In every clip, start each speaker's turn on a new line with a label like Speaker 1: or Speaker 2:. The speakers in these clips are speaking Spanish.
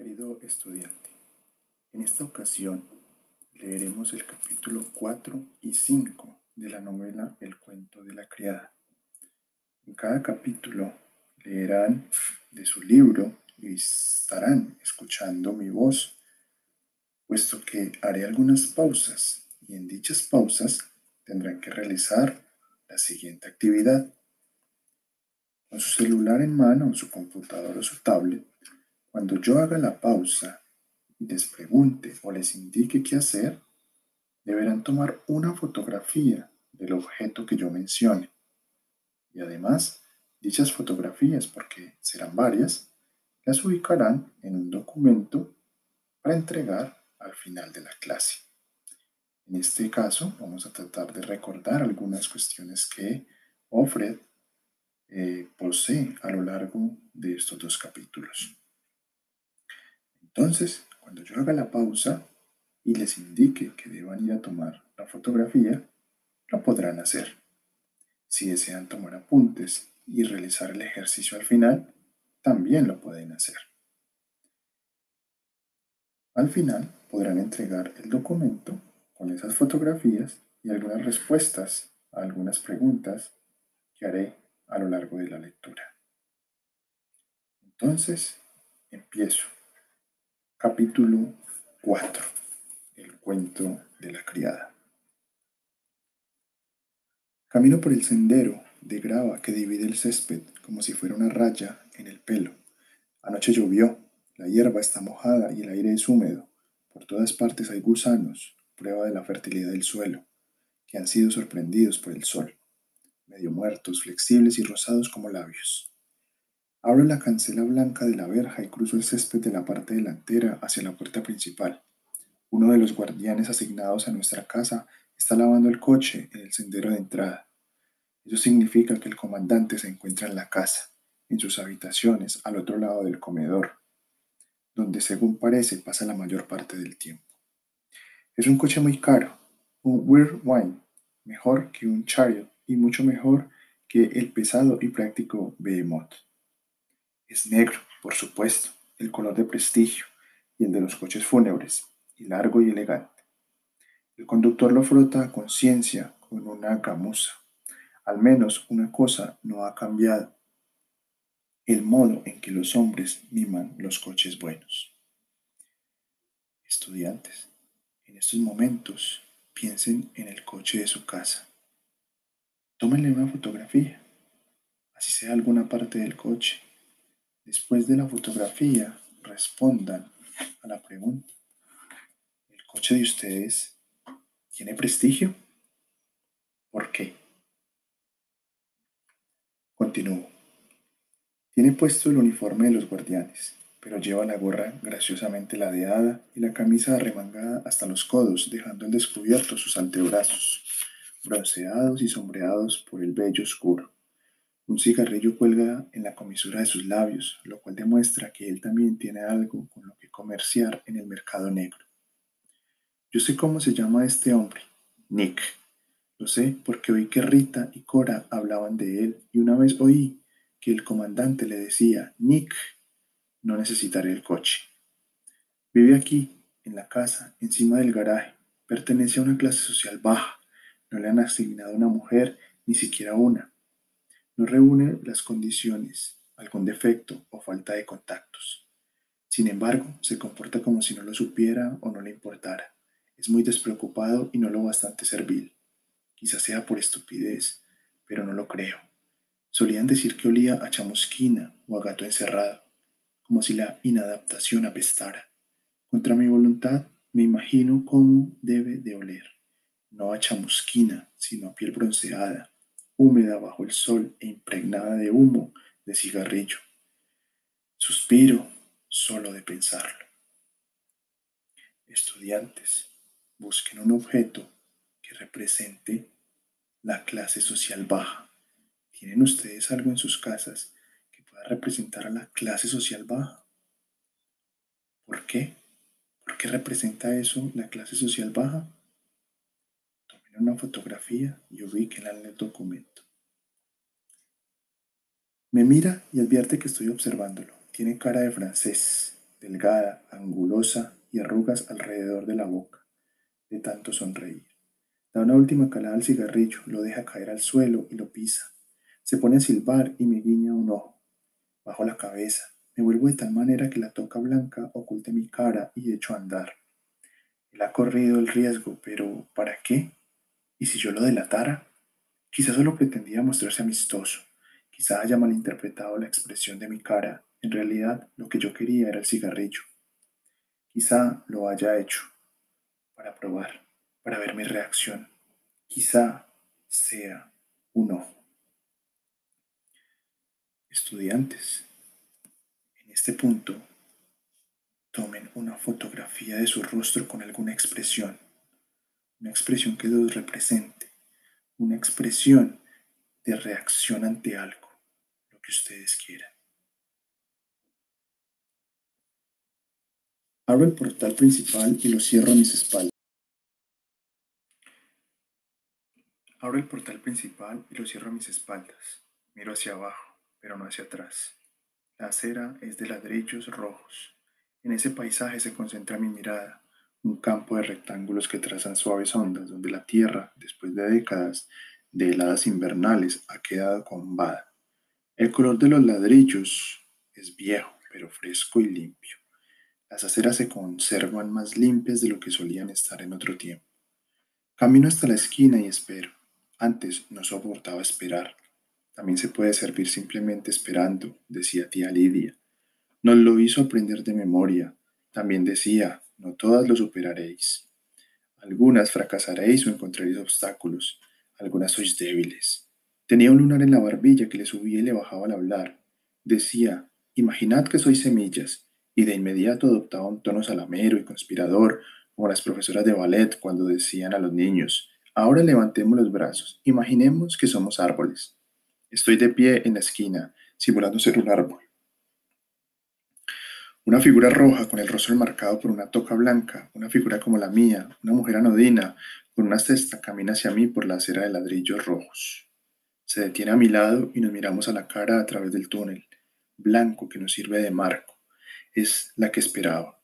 Speaker 1: Querido estudiante, en esta ocasión leeremos el capítulo 4 y 5 de la novela El cuento de la criada. En cada capítulo leerán de su libro y estarán escuchando mi voz, puesto que haré algunas pausas y en dichas pausas tendrán que realizar la siguiente actividad. Con su celular en mano, su computador o su tablet, cuando yo haga la pausa y les pregunte o les indique qué hacer, deberán tomar una fotografía del objeto que yo mencione. Y además, dichas fotografías, porque serán varias, las ubicarán en un documento para entregar al final de la clase. En este caso, vamos a tratar de recordar algunas cuestiones que Ofred eh, posee a lo largo de estos dos capítulos. Entonces, cuando yo haga la pausa y les indique que deban ir a tomar la fotografía, lo podrán hacer. Si desean tomar apuntes y realizar el ejercicio al final, también lo pueden hacer. Al final podrán entregar el documento con esas fotografías y algunas respuestas a algunas preguntas que haré a lo largo de la lectura. Entonces, empiezo. Capítulo 4. El cuento de la criada. Camino por el sendero de grava que divide el césped como si fuera una raya en el pelo. Anoche llovió, la hierba está mojada y el aire es húmedo. Por todas partes hay gusanos, prueba de la fertilidad del suelo, que han sido sorprendidos por el sol, medio muertos, flexibles y rosados como labios. Abro la cancela blanca de la verja y cruzo el césped de la parte delantera hacia la puerta principal. Uno de los guardianes asignados a nuestra casa está lavando el coche en el sendero de entrada. Eso significa que el comandante se encuentra en la casa, en sus habitaciones al otro lado del comedor, donde según parece pasa la mayor parte del tiempo. Es un coche muy caro, un Wine, mejor que un Chariot y mucho mejor que el pesado y práctico Behemoth. Es negro, por supuesto, el color de prestigio y el de los coches fúnebres, y largo y elegante. El conductor lo frota a conciencia con una gamuza. Al menos una cosa no ha cambiado. El modo en que los hombres miman los coches buenos. Estudiantes, en estos momentos piensen en el coche de su casa. Tómenle una fotografía, así sea alguna parte del coche Después de la fotografía, respondan a la pregunta. ¿El coche de ustedes tiene prestigio? ¿Por qué? Continúo. Tiene puesto el uniforme de los guardianes, pero lleva la gorra graciosamente ladeada y la camisa arremangada hasta los codos, dejando en descubierto sus antebrazos, bronceados y sombreados por el vello oscuro. Un cigarrillo cuelga en la comisura de sus labios, lo cual demuestra que él también tiene algo con lo que comerciar en el mercado negro. Yo sé cómo se llama este hombre, Nick. Lo sé porque oí que Rita y Cora hablaban de él y una vez oí que el comandante le decía, Nick, no necesitaré el coche. Vive aquí, en la casa, encima del garaje. Pertenece a una clase social baja. No le han asignado una mujer, ni siquiera una no reúne las condiciones, algún defecto o falta de contactos. Sin embargo, se comporta como si no lo supiera o no le importara. Es muy despreocupado y no lo bastante servil. Quizás sea por estupidez, pero no lo creo. Solían decir que olía a chamusquina o a gato encerrado, como si la inadaptación apestara. Contra mi voluntad, me imagino cómo debe de oler, no a chamusquina, sino a piel bronceada, húmeda bajo el sol e impregnada de humo de cigarrillo. Suspiro solo de pensarlo. Estudiantes, busquen un objeto que represente la clase social baja. ¿Tienen ustedes algo en sus casas que pueda representar a la clase social baja? ¿Por qué? ¿Por qué representa eso la clase social baja? Una fotografía y ubíquenla en el documento. Me mira y advierte que estoy observándolo. Tiene cara de francés. delgada, angulosa y arrugas alrededor de la boca, de tanto sonreír. Da una última calada al cigarrillo, lo deja caer al suelo y lo pisa. Se pone a silbar y me guiña un ojo. Bajo la cabeza, me vuelvo de tal manera que la toca blanca oculte mi cara y echo a andar. Él ha corrido el riesgo, pero ¿para qué? ¿Y si yo lo delatara? Quizá solo pretendía mostrarse amistoso. Quizá haya malinterpretado la expresión de mi cara. En realidad, lo que yo quería era el cigarrillo. Quizá lo haya hecho para probar, para ver mi reacción. Quizá sea un ojo. Estudiantes, en este punto, tomen una fotografía de su rostro con alguna expresión, una expresión que los represente, una expresión de reacción ante algo, lo que ustedes quieran. Abro el portal principal y lo cierro a mis espaldas. Abro el portal principal y lo cierro a mis espaldas. Miro hacia abajo, pero no hacia atrás. La acera es de ladrillos rojos. En ese paisaje se concentra mi mirada, un campo de rectángulos que trazan suaves ondas donde la tierra, después de décadas de heladas invernales, ha quedado combada. El color de los ladrillos es viejo, pero fresco y limpio. Las aceras se conservan más limpias de lo que solían estar en otro tiempo. Camino hasta la esquina y espero. Antes no soportaba esperar. También se puede servir simplemente esperando, decía tía Lidia. Nos lo hizo aprender de memoria. También decía, no todas lo superaréis. Algunas fracasaréis o encontraréis obstáculos. Algunas sois débiles. Tenía un lunar en la barbilla que le subía y le bajaba al hablar. Decía, imaginad que sois semillas y de inmediato adoptaba un tono salamero y conspirador, como las profesoras de ballet cuando decían a los niños, ahora levantemos los brazos, imaginemos que somos árboles. Estoy de pie en la esquina, simulando ser un árbol. Una figura roja con el rostro enmarcado por una toca blanca, una figura como la mía, una mujer anodina, con una cesta, camina hacia mí por la acera de ladrillos rojos. Se detiene a mi lado y nos miramos a la cara a través del túnel, blanco que nos sirve de marco es la que esperaba.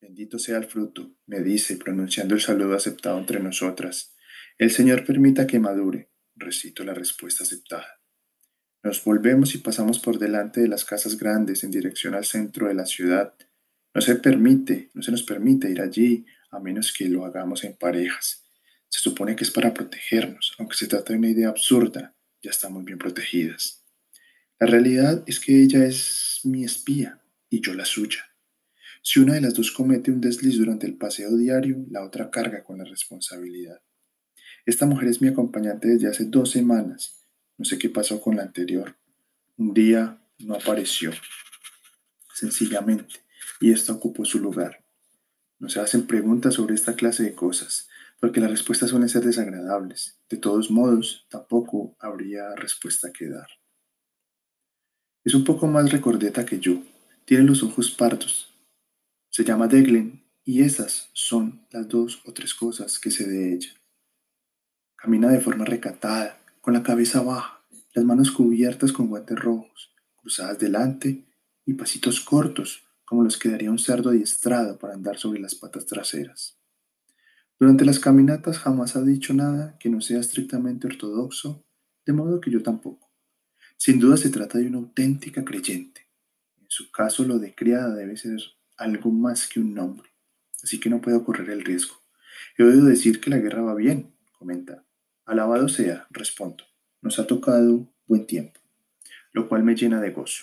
Speaker 1: Bendito sea el fruto, me dice, pronunciando el saludo aceptado entre nosotras. El Señor permita que madure, recito la respuesta aceptada. Nos volvemos y pasamos por delante de las casas grandes en dirección al centro de la ciudad. No se permite, no se nos permite ir allí a menos que lo hagamos en parejas. Se supone que es para protegernos, aunque se trata de una idea absurda, ya estamos bien protegidas. La realidad es que ella es mi espía, y yo la suya. Si una de las dos comete un desliz durante el paseo diario, la otra carga con la responsabilidad. Esta mujer es mi acompañante desde hace dos semanas. No sé qué pasó con la anterior. Un día no apareció. Sencillamente. Y esto ocupó su lugar. No se hacen preguntas sobre esta clase de cosas, porque las respuestas suelen ser desagradables. De todos modos, tampoco habría respuesta que dar. Es un poco más recordeta que yo, tiene los ojos pardos. Se llama Deglen y esas son las dos o tres cosas que sé de ella. Camina de forma recatada, con la cabeza baja, las manos cubiertas con guantes rojos, cruzadas delante y pasitos cortos, como los que daría un cerdo adiestrado para andar sobre las patas traseras. Durante las caminatas jamás ha dicho nada que no sea estrictamente ortodoxo, de modo que yo tampoco. Sin duda se trata de una auténtica creyente. En su caso, lo de criada debe ser algo más que un nombre, así que no puedo correr el riesgo. He oído decir que la guerra va bien, comenta. Alabado sea, respondo. Nos ha tocado buen tiempo, lo cual me llena de gozo.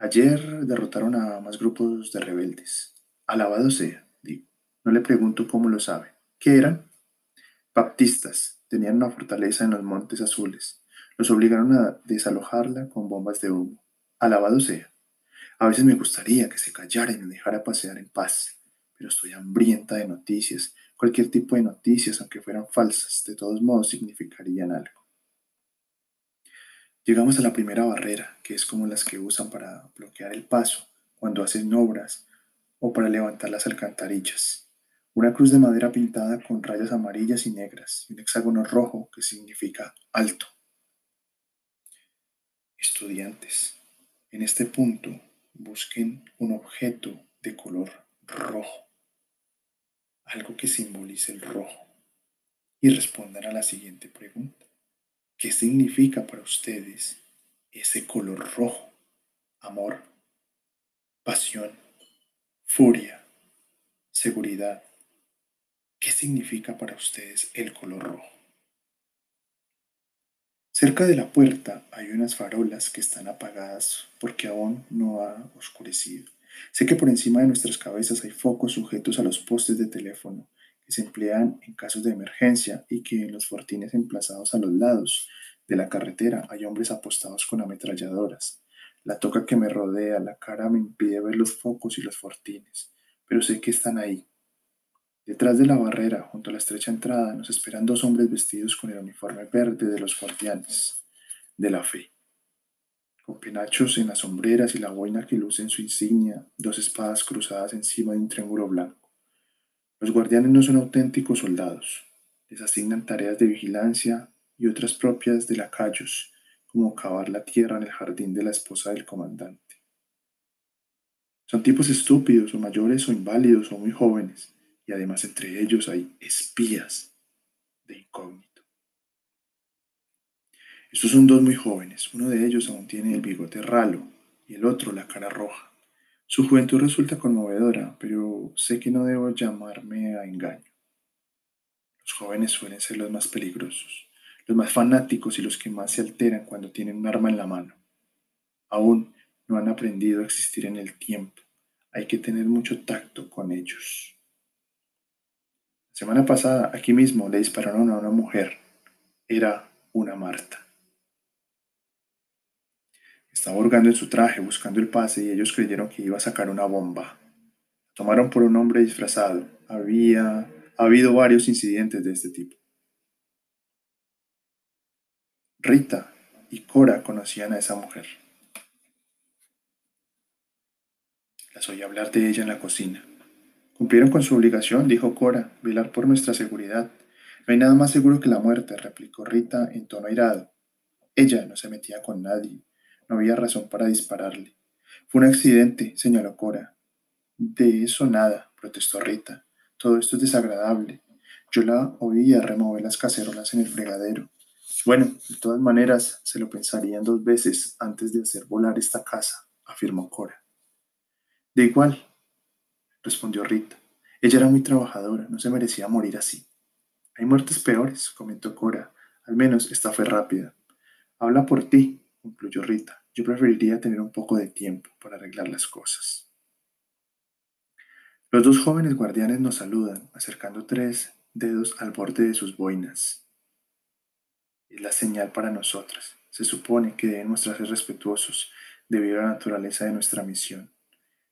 Speaker 1: Ayer derrotaron a más grupos de rebeldes. Alabado sea, digo. No le pregunto cómo lo sabe. ¿Qué eran? Baptistas. Tenían una fortaleza en los Montes Azules. Los obligaron a desalojarla con bombas de humo. Alabado sea. A veces me gustaría que se callara y me dejara pasear en paz, pero estoy hambrienta de noticias. Cualquier tipo de noticias, aunque fueran falsas, de todos modos significarían algo. Llegamos a la primera barrera, que es como las que usan para bloquear el paso cuando hacen obras o para levantar las alcantarillas. Una cruz de madera pintada con rayas amarillas y negras y un hexágono rojo que significa alto. Estudiantes, en este punto busquen un objeto de color rojo, algo que simbolice el rojo, y respondan a la siguiente pregunta. ¿Qué significa para ustedes ese color rojo? Amor, pasión, furia, seguridad. ¿Qué significa para ustedes el color rojo? Cerca de la puerta hay unas farolas que están apagadas porque aún no ha oscurecido. Sé que por encima de nuestras cabezas hay focos sujetos a los postes de teléfono se emplean en casos de emergencia y que en los fortines emplazados a los lados de la carretera hay hombres apostados con ametralladoras. La toca que me rodea la cara me impide ver los focos y los fortines, pero sé que están ahí, Detrás de la barrera, junto a la estrecha entrada, nos esperan dos hombres vestidos con el uniforme verde de los guardianes de la fe, con penachos en las sombreras y la boina que luce en su insignia, dos espadas cruzadas encima de un triángulo blanco. Los guardianes no son auténticos soldados, les asignan tareas de vigilancia y otras propias de lacayos, como cavar la tierra en el jardín de la esposa del comandante. Son tipos estúpidos o mayores o inválidos o muy jóvenes y además entre ellos hay espías de incógnito. Estos son dos muy jóvenes, uno de ellos aún tiene el bigote ralo y el otro la cara roja. Su juventud resulta conmovedora, pero sé que no debo llamarme a engaño. Los jóvenes suelen ser los más peligrosos, los más fanáticos y los que más se alteran cuando tienen un arma en la mano. Aún no han aprendido a existir en el tiempo. Hay que tener mucho tacto con ellos. Semana pasada, aquí mismo, le dispararon a una mujer. Era una Marta. Estaba hurgando en su traje, buscando el pase, y ellos creyeron que iba a sacar una bomba. tomaron por un hombre disfrazado. Había ha habido varios incidentes de este tipo. Rita y Cora conocían a esa mujer. Las oí hablar de ella en la cocina. Cumplieron con su obligación, dijo Cora, velar por nuestra seguridad. No hay nada más seguro que la muerte, replicó Rita en tono airado. Ella no se metía con nadie. No había razón para dispararle. Fue un accidente, señaló Cora. De eso nada, protestó Rita. Todo esto es desagradable. Yo la oía remover las cacerolas en el fregadero. Bueno, de todas maneras, se lo pensarían dos veces antes de hacer volar esta casa, afirmó Cora. De igual, respondió Rita. Ella era muy trabajadora, no se merecía morir así. Hay muertes peores, comentó Cora. Al menos esta fue rápida. Habla por ti, concluyó Rita. Yo preferiría tener un poco de tiempo para arreglar las cosas. Los dos jóvenes guardianes nos saludan, acercando tres dedos al borde de sus boinas. Es la señal para nosotras. Se supone que debemos ser respetuosos debido a la naturaleza de nuestra misión.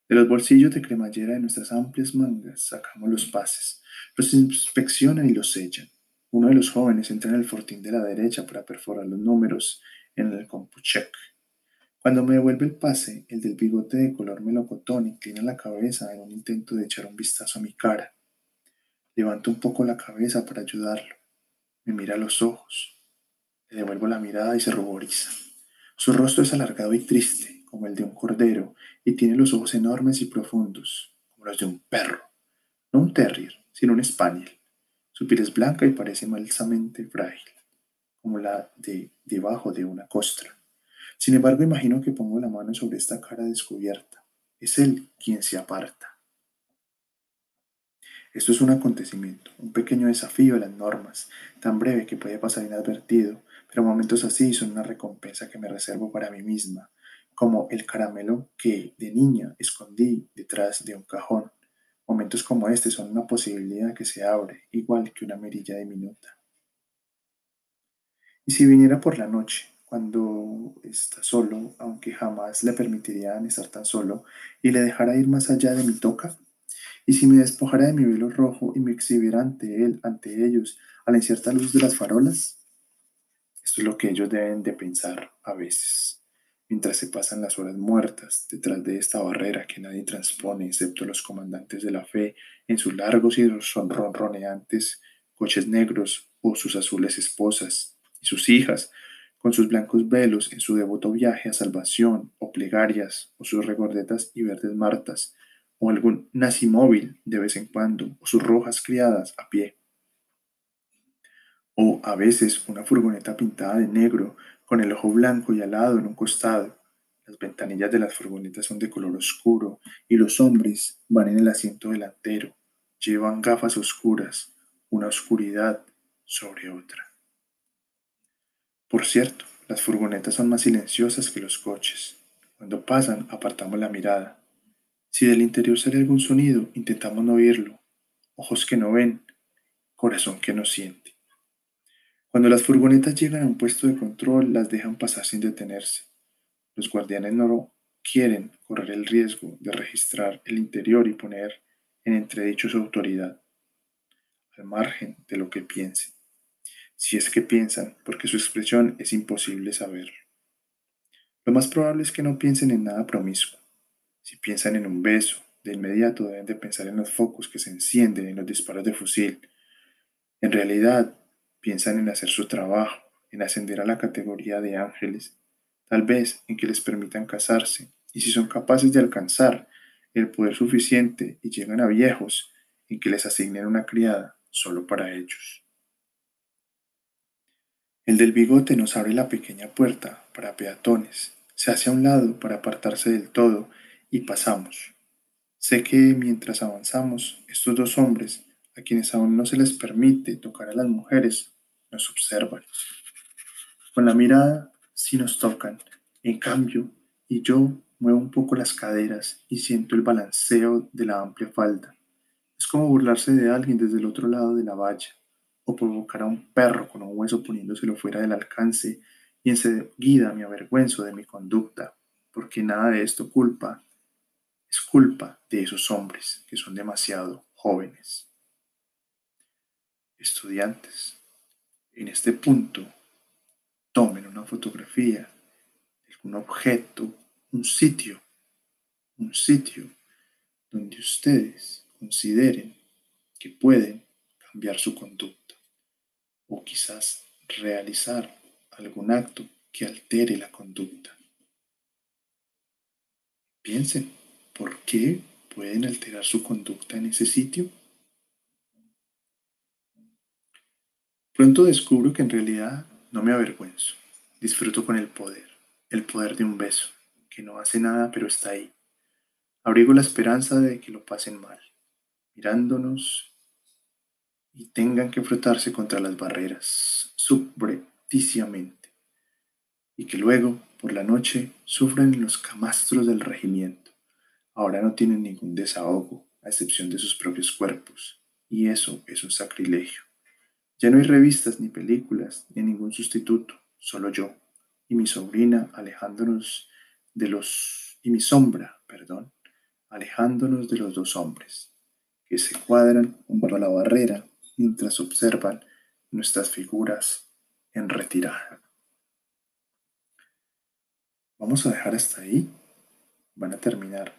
Speaker 1: De los bolsillos de cremallera de nuestras amplias mangas sacamos los pases, los inspeccionan y los sellan. Uno de los jóvenes entra en el fortín de la derecha para perforar los números en el compucheck. Cuando me devuelve el pase, el del bigote de color melocotón inclina la cabeza en un intento de echar un vistazo a mi cara. Levanto un poco la cabeza para ayudarlo. Me mira a los ojos. Le devuelvo la mirada y se ruboriza. Su rostro es alargado y triste como el de un cordero, y tiene los ojos enormes y profundos, como los de un perro. No un terrier, sino un spaniel. Su piel es blanca y parece malsamente frágil, como la de debajo de una costra. Sin embargo, imagino que pongo la mano sobre esta cara descubierta. Es él quien se aparta. Esto es un acontecimiento, un pequeño desafío a las normas, tan breve que puede pasar inadvertido, pero momentos así son una recompensa que me reservo para mí misma, como el caramelo que de niña escondí detrás de un cajón. Momentos como este son una posibilidad que se abre, igual que una mirilla diminuta. Y si viniera por la noche, cuando está solo, aunque jamás le permitirían estar tan solo, y le dejara ir más allá de mi toca, y si me despojara de mi velo rojo y me exhibiera ante él, ante ellos, a la incierta luz de las farolas, esto es lo que ellos deben de pensar a veces mientras se pasan las horas muertas detrás de esta barrera que nadie transpone excepto los comandantes de la fe en sus largos y ronroneantes coches negros o sus azules esposas y sus hijas con sus blancos velos en su devoto viaje a salvación o plegarias o sus regordetas y verdes martas o algún nacimóvil de vez en cuando, o sus rojas criadas a pie. O a veces una furgoneta pintada de negro con el ojo blanco y alado en un costado. Las ventanillas de las furgonetas son de color oscuro y los hombres van en el asiento delantero. Llevan gafas oscuras, una oscuridad sobre otra. Por cierto, las furgonetas son más silenciosas que los coches. Cuando pasan, apartamos la mirada. Si del interior sale algún sonido, intentamos no oírlo. Ojos que no ven, corazón que no siente. Cuando las furgonetas llegan a un puesto de control, las dejan pasar sin detenerse. Los guardianes no quieren correr el riesgo de registrar el interior y poner en entredicho su autoridad, al margen de lo que piensen si es que piensan, porque su expresión es imposible saber. Lo más probable es que no piensen en nada promiscuo. Si piensan en un beso, de inmediato deben de pensar en los focos que se encienden en los disparos de fusil. En realidad, piensan en hacer su trabajo, en ascender a la categoría de ángeles, tal vez en que les permitan casarse, y si son capaces de alcanzar el poder suficiente y llegan a viejos, en que les asignen una criada solo para ellos. El del bigote nos abre la pequeña puerta para peatones, se hace a un lado para apartarse del todo y pasamos. Sé que mientras avanzamos, estos dos hombres, a quienes aún no se les permite tocar a las mujeres, nos observan. Con la mirada sí nos tocan, en cambio, y yo muevo un poco las caderas y siento el balanceo de la amplia falda. Es como burlarse de alguien desde el otro lado de la valla o provocar a un perro con un hueso poniéndoselo fuera del alcance y enseguida me avergüenzo de mi conducta, porque nada de esto culpa es culpa de esos hombres que son demasiado jóvenes. Estudiantes, en este punto, tomen una fotografía algún objeto, un sitio, un sitio donde ustedes consideren que pueden cambiar su conducta o quizás realizar algún acto que altere la conducta. Piensen, ¿por qué pueden alterar su conducta en ese sitio? Pronto descubro que en realidad no me avergüenzo, disfruto con el poder, el poder de un beso, que no hace nada pero está ahí. Abrigo la esperanza de que lo pasen mal, mirándonos y tengan que frotarse contra las barreras subrepticiamente, y que luego, por la noche, sufran los camastros del regimiento. Ahora no tienen ningún desahogo, a excepción de sus propios cuerpos, y eso es un sacrilegio. Ya no hay revistas ni películas, ni ningún sustituto, solo yo y mi sobrina alejándonos de los y mi sombra, perdón, alejándonos de los dos hombres que se cuadran junto a la barrera mientras observan nuestras figuras en retirada. Vamos a dejar hasta ahí. Van a terminar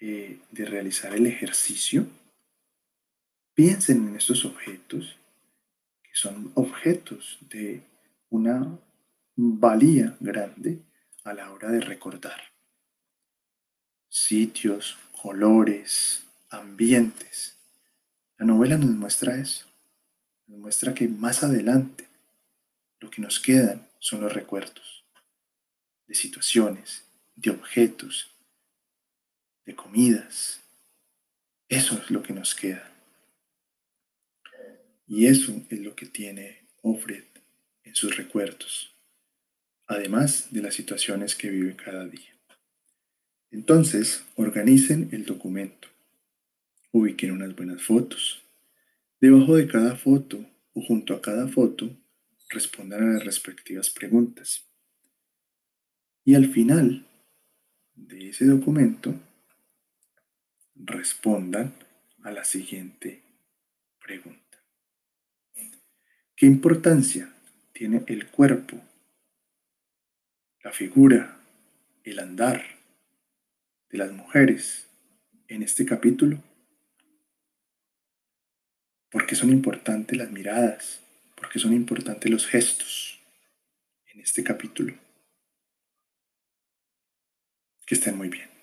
Speaker 1: eh, de realizar el ejercicio. Piensen en estos objetos, que son objetos de una valía grande a la hora de recordar. Sitios, colores, ambientes la novela nos muestra eso, nos muestra que más adelante lo que nos quedan son los recuerdos de situaciones, de objetos, de comidas. Eso es lo que nos queda. Y eso es lo que tiene Ofred en sus recuerdos, además de las situaciones que vive cada día. Entonces, organicen el documento. Ubiquen unas buenas fotos. Debajo de cada foto o junto a cada foto, respondan a las respectivas preguntas. Y al final de ese documento, respondan a la siguiente pregunta. ¿Qué importancia tiene el cuerpo, la figura, el andar de las mujeres en este capítulo? ¿Por qué son importantes las miradas? ¿Por qué son importantes los gestos en este capítulo? Que estén muy bien.